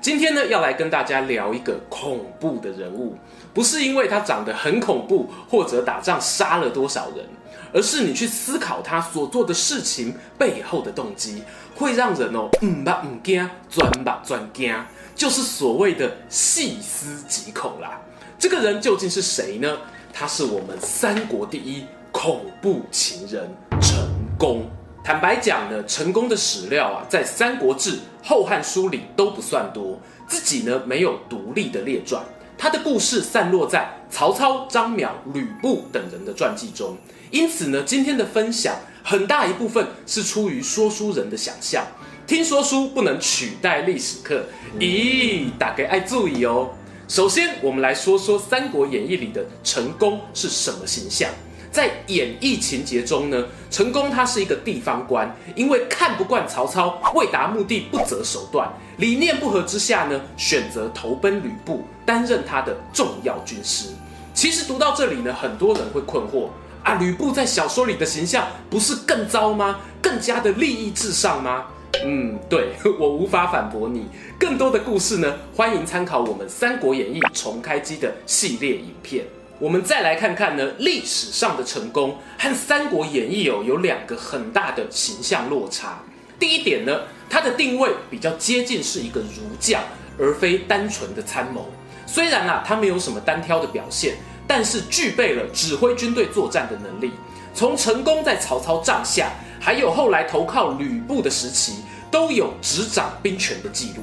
今天呢，要来跟大家聊一个恐怖的人物，不是因为他长得很恐怖，或者打仗杀了多少人，而是你去思考他所做的事情背后的动机，会让人哦，嗯吧嗯惊，钻吧钻惊，就是所谓的细思极恐啦。这个人究竟是谁呢？他是我们三国第一恐怖情人陈宫。坦白讲呢，陈宫的史料啊，在《三国志》《后汉书》里都不算多，自己呢没有独立的列传，他的故事散落在曹操、张邈、吕布等人的传记中。因此呢，今天的分享很大一部分是出于说书人的想象。听说书不能取代历史课，咦，大家爱注意哦。首先，我们来说说《三国演义》里的陈宫是什么形象。在演义情节中呢，陈宫他是一个地方官，因为看不惯曹操，为达目的不择手段，理念不合之下呢，选择投奔吕布，担任他的重要军师。其实读到这里呢，很多人会困惑啊，吕布在小说里的形象不是更糟吗？更加的利益至上吗？嗯，对，我无法反驳你。更多的故事呢，欢迎参考我们《三国演义重开机》的系列影片。我们再来看看呢，历史上的陈宫和《三国演义》哦有两个很大的形象落差。第一点呢，他的定位比较接近是一个儒将，而非单纯的参谋。虽然啊，他没有什么单挑的表现，但是具备了指挥军队作战的能力。从成功在曹操帐下，还有后来投靠吕布的时期，都有执掌兵权的记录。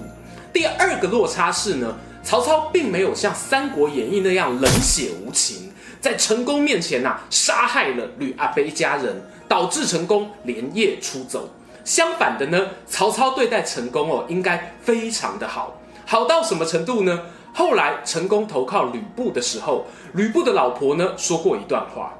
第二个落差是呢。曹操并没有像《三国演义》那样冷血无情，在成功面前呐、杀害了吕阿飞一家人，导致成功连夜出走。相反的呢，曹操对待成功哦，应该非常的好，好到什么程度呢？后来成功投靠吕布的时候，吕布的老婆呢说过一段话：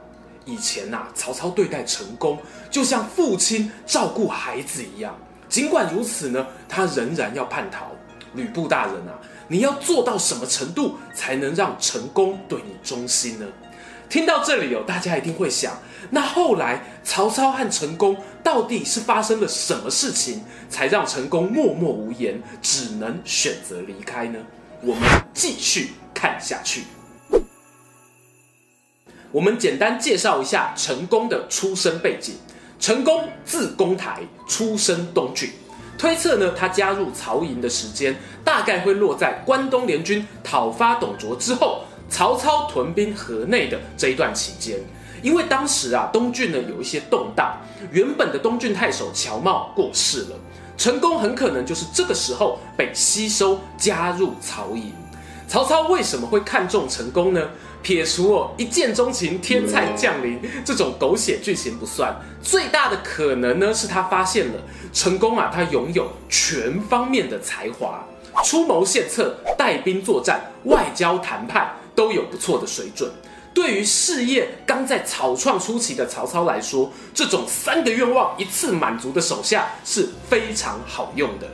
以前呐、曹操对待成功就像父亲照顾孩子一样。尽管如此呢，他仍然要叛逃。吕布大人啊！你要做到什么程度才能让陈宫对你忠心呢？听到这里哦，大家一定会想，那后来曹操和陈宫到底是发生了什么事情，才让陈宫默默无言，只能选择离开呢？我们继续看下去。我们简单介绍一下陈宫的出生背景：陈宫字公台，出身东郡。推测呢，他加入曹营的时间大概会落在关东联军讨伐董卓之后，曹操屯兵河内的这一段期间。因为当时啊，东郡呢有一些动荡，原本的东郡太守乔瑁过世了，成功很可能就是这个时候被吸收加入曹营。曹操为什么会看中成功呢？撇除哦一见钟情、天才降临这种狗血剧情不算，最大的可能呢是他发现了成功啊，他拥有全方面的才华，出谋献策、带兵作战、外交谈判都有不错的水准。对于事业刚在草创初期的曹操来说，这种三个愿望一次满足的手下是非常好用的。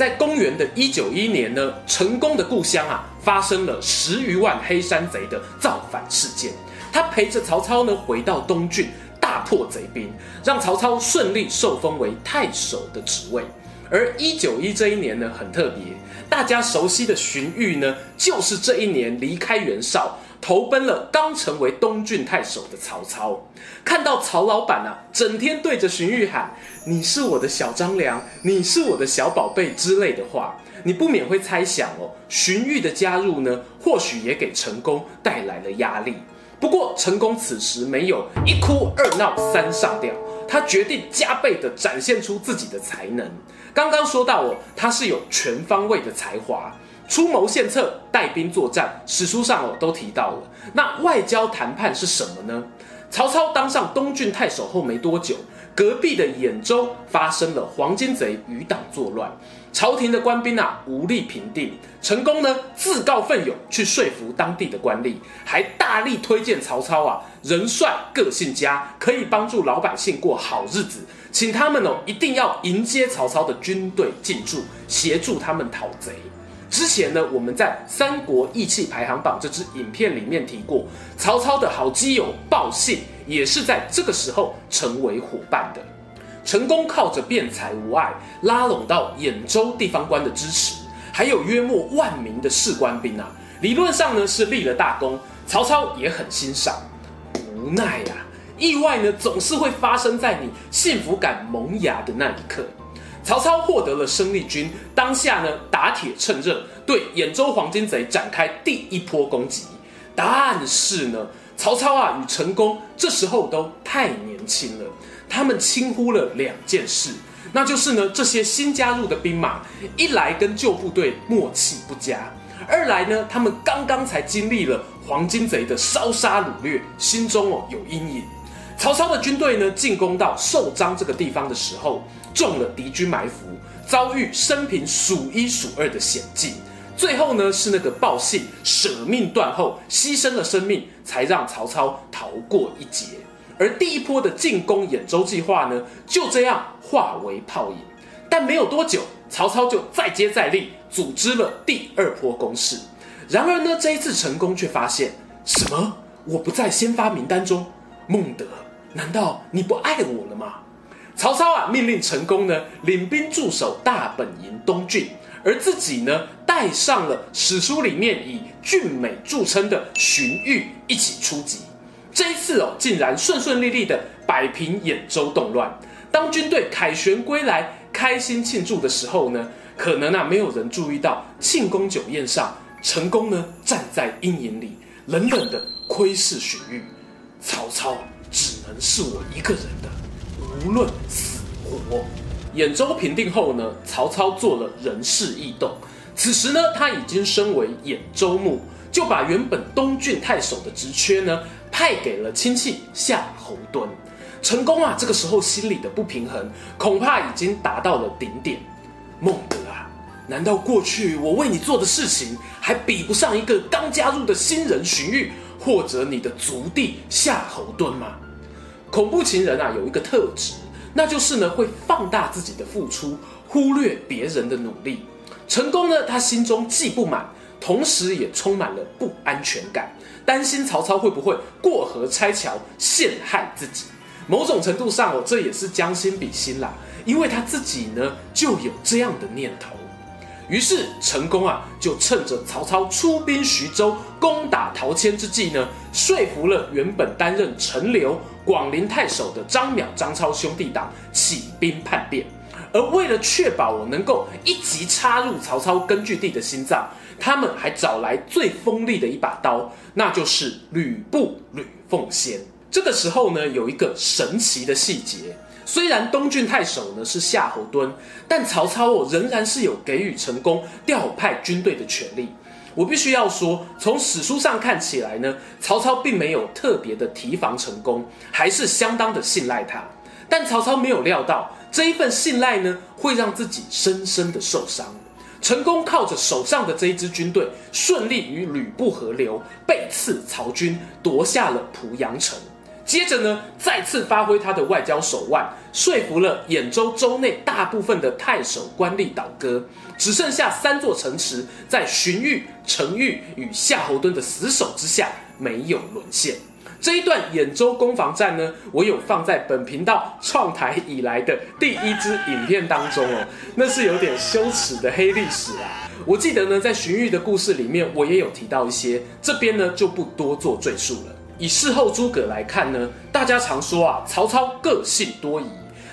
在公元的一九一年呢，成功的故乡啊发生了十余万黑山贼的造反事件。他陪着曹操呢回到东郡，大破贼兵，让曹操顺利受封为太守的职位。而一九一这一年呢很特别，大家熟悉的荀彧呢就是这一年离开袁绍。投奔了刚成为东郡太守的曹操，看到曹老板啊，整天对着荀彧喊“你是我的小张良，你是我的小宝贝”之类的话，你不免会猜想哦，荀彧的加入呢，或许也给成功带来了压力。不过成功此时没有一哭二闹三上吊，他决定加倍的展现出自己的才能。刚刚说到哦，他是有全方位的才华。出谋献策、带兵作战，史书上哦都提到了。那外交谈判是什么呢？曹操当上东郡太守后没多久，隔壁的兖州发生了黄巾贼余党作乱，朝廷的官兵啊无力平定。成功呢自告奋勇去说服当地的官吏，还大力推荐曹操啊人帅个性佳，可以帮助老百姓过好日子，请他们哦一定要迎接曹操的军队进驻，协助他们讨贼。之前呢，我们在《三国义气排行榜》这支影片里面提过，曹操的好基友鲍信也是在这个时候成为伙伴的。成功靠着辩才无碍，拉拢到兖州地方官的支持，还有约莫万名的士官兵啊，理论上呢是立了大功，曹操也很欣赏。无奈呀、啊，意外呢总是会发生在你幸福感萌芽的那一刻。曹操获得了生力军，当下呢打铁趁热，对兖州黄巾贼展开第一波攻击。但是呢，曹操啊与成功这时候都太年轻了，他们轻忽了两件事，那就是呢这些新加入的兵马，一来跟旧部队默契不佳，二来呢他们刚刚才经历了黄巾贼的烧杀掳掠，心中哦有阴影。曹操的军队呢进攻到寿张这个地方的时候。中了敌军埋伏，遭遇生平数一数二的险境。最后呢，是那个鲍信舍命断后，牺牲了生命，才让曹操逃过一劫。而第一波的进攻兖州计划呢，就这样化为泡影。但没有多久，曹操就再接再厉，组织了第二波攻势。然而呢，这一次成功却发现什么？我不在先发名单中，孟德，难道你不爱我了吗？曹操啊，命令陈宫呢领兵驻守大本营东郡，而自己呢带上了史书里面以俊美著称的荀彧一起出击。这一次哦，竟然顺顺利利的摆平兖州动乱。当军队凯旋归来，开心庆祝的时候呢，可能啊没有人注意到庆功酒宴上，陈宫呢站在阴影里，冷冷的窥视荀彧。曹操只能是我一个人的。无论死活，兖州平定后呢，曹操做了人事异动。此时呢，他已经升为兖州牧，就把原本东郡太守的职缺呢，派给了亲戚夏侯惇。成功啊，这个时候心里的不平衡，恐怕已经达到了顶点。孟德啊，难道过去我为你做的事情，还比不上一个刚加入的新人荀彧，或者你的族弟夏侯惇吗？恐怖情人啊，有一个特质，那就是呢会放大自己的付出，忽略别人的努力。成功呢，他心中既不满，同时也充满了不安全感，担心曹操会不会过河拆桥，陷害自己。某种程度上哦，这也是将心比心啦，因为他自己呢就有这样的念头。于是成功啊，就趁着曹操出兵徐州攻打陶谦之际呢，说服了原本担任陈留广陵太守的张邈、张超兄弟党起兵叛变。而为了确保我能够一击插入曹操根据地的心脏，他们还找来最锋利的一把刀，那就是吕布吕奉先。这个时候呢，有一个神奇的细节。虽然东郡太守呢是夏侯惇，但曹操哦仍然是有给予成功调派军队的权利。我必须要说，从史书上看起来呢，曹操并没有特别的提防成功，还是相当的信赖他。但曹操没有料到这一份信赖呢，会让自己深深的受伤。成功靠着手上的这一支军队，顺利与吕布合流，背刺曹军，夺下了濮阳城。接着呢，再次发挥他的外交手腕，说服了兖州州内大部分的太守官吏倒戈，只剩下三座城池，在荀彧、程昱与夏侯惇的死守之下，没有沦陷。这一段兖州攻防战呢，我有放在本频道创台以来的第一支影片当中哦，那是有点羞耻的黑历史啊。我记得呢，在荀彧的故事里面，我也有提到一些，这边呢就不多做赘述了。以事后诸葛来看呢，大家常说啊，曹操个性多疑，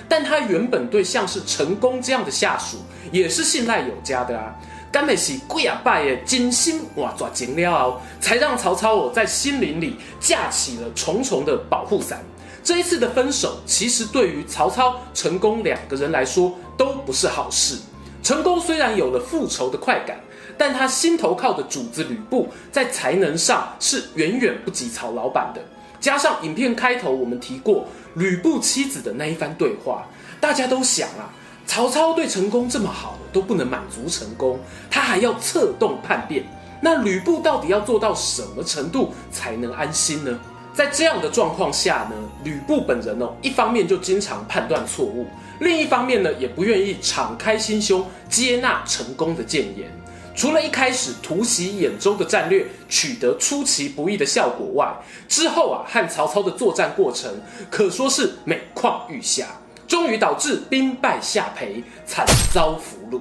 但他原本对像是成功这样的下属也是信赖有加的啊。甘美喜贵啊拜耶精心哇抓紧了，才让曹操我在心灵里架起了重重的保护伞。这一次的分手，其实对于曹操、成功两个人来说都不是好事。成功虽然有了复仇的快感。但他心头靠的主子吕布，在才能上是远远不及曹老板的。加上影片开头我们提过吕布妻子的那一番对话，大家都想啊，曹操对成功这么好都不能满足成功，他还要策动叛变，那吕布到底要做到什么程度才能安心呢？在这样的状况下呢，吕布本人哦，一方面就经常判断错误，另一方面呢，也不愿意敞开心胸接纳成功的谏言。除了一开始突袭兖州的战略取得出其不意的效果外，之后啊，和曹操的作战过程可说是每况愈下，终于导致兵败下邳，惨遭俘虏。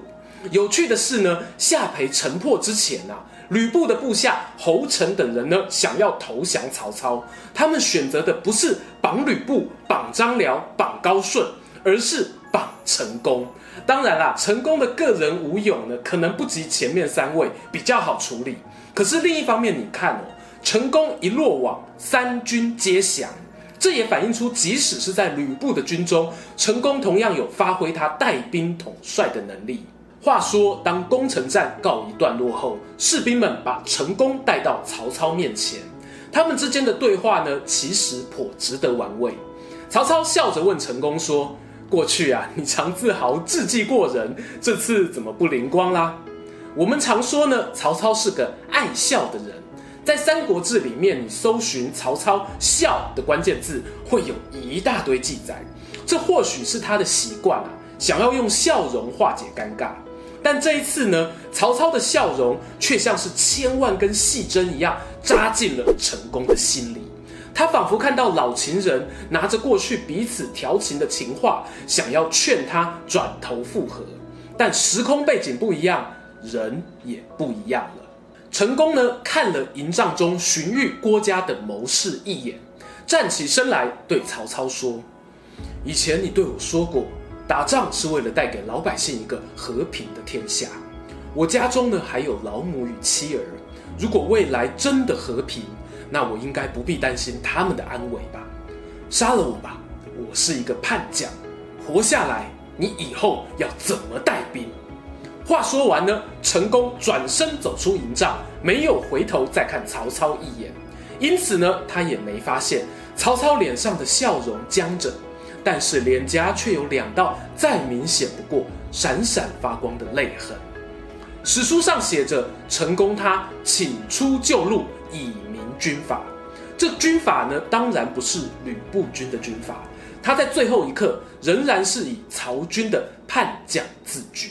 有趣的是呢，下邳城破之前啊。吕布的部下侯成等人呢，想要投降曹操，他们选择的不是绑吕布、绑张辽、绑高顺，而是成功。当然啦，成功的个人武勇呢，可能不及前面三位，比较好处理。可是另一方面，你看哦，成功一落网，三军皆降，这也反映出，即使是在吕布的军中，成功同样有发挥他带兵统帅的能力。话说，当攻城战告一段落后，士兵们把成功带到曹操面前，他们之间的对话呢，其实颇值得玩味。曹操笑着问成功说：“过去啊，你常自豪智计过人，这次怎么不灵光啦？”我们常说呢，曹操是个爱笑的人，在《三国志》里面，你搜寻曹操笑的关键字，会有一大堆记载。这或许是他的习惯啊，想要用笑容化解尴尬。但这一次呢，曹操的笑容却像是千万根细针一样扎进了成功的心里。他仿佛看到老情人拿着过去彼此调情的情话，想要劝他转头复合。但时空背景不一样，人也不一样了。陈宫呢，看了营帐中荀彧、郭嘉等谋士一眼，站起身来对曹操说：“以前你对我说过。”打仗是为了带给老百姓一个和平的天下。我家中呢，还有老母与妻儿，如果未来真的和平，那我应该不必担心他们的安危吧？杀了我吧，我是一个叛将，活下来，你以后要怎么带兵？话说完呢，陈宫转身走出营帐，没有回头再看曹操一眼，因此呢，他也没发现曹操脸上的笑容僵着。但是脸颊却有两道再明显不过、闪闪发光的泪痕。史书上写着：“陈宫他请出旧路，以军法。”这军法呢，当然不是吕布军的军法，他在最后一刻仍然是以曹军的叛将自居。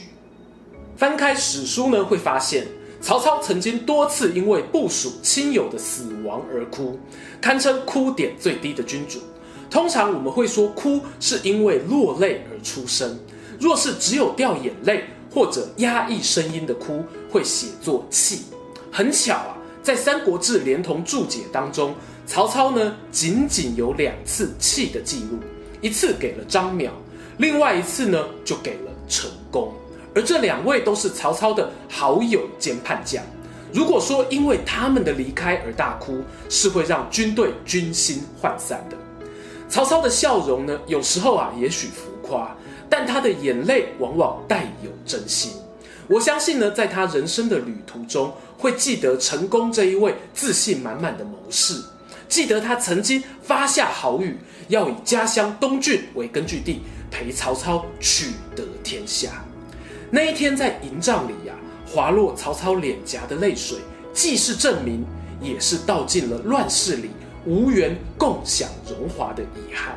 翻开史书呢，会发现曹操曾经多次因为部属亲友的死亡而哭，堪称哭点最低的君主。通常我们会说哭是因为落泪而出声，若是只有掉眼泪或者压抑声音的哭，会写作泣。很巧啊，在《三国志》连同注解当中，曹操呢仅仅有两次气的记录，一次给了张邈，另外一次呢就给了陈宫，而这两位都是曹操的好友兼叛将。如果说因为他们的离开而大哭，是会让军队军心涣散的。曹操的笑容呢，有时候啊，也许浮夸，但他的眼泪往往带有真心。我相信呢，在他人生的旅途中，会记得成功这一位自信满满的谋士，记得他曾经发下豪语，要以家乡东郡为根据地，陪曹操取得天下。那一天在营帐里呀、滑落曹操脸颊的泪水，既是证明，也是道尽了乱世里。无缘共享荣华的遗憾。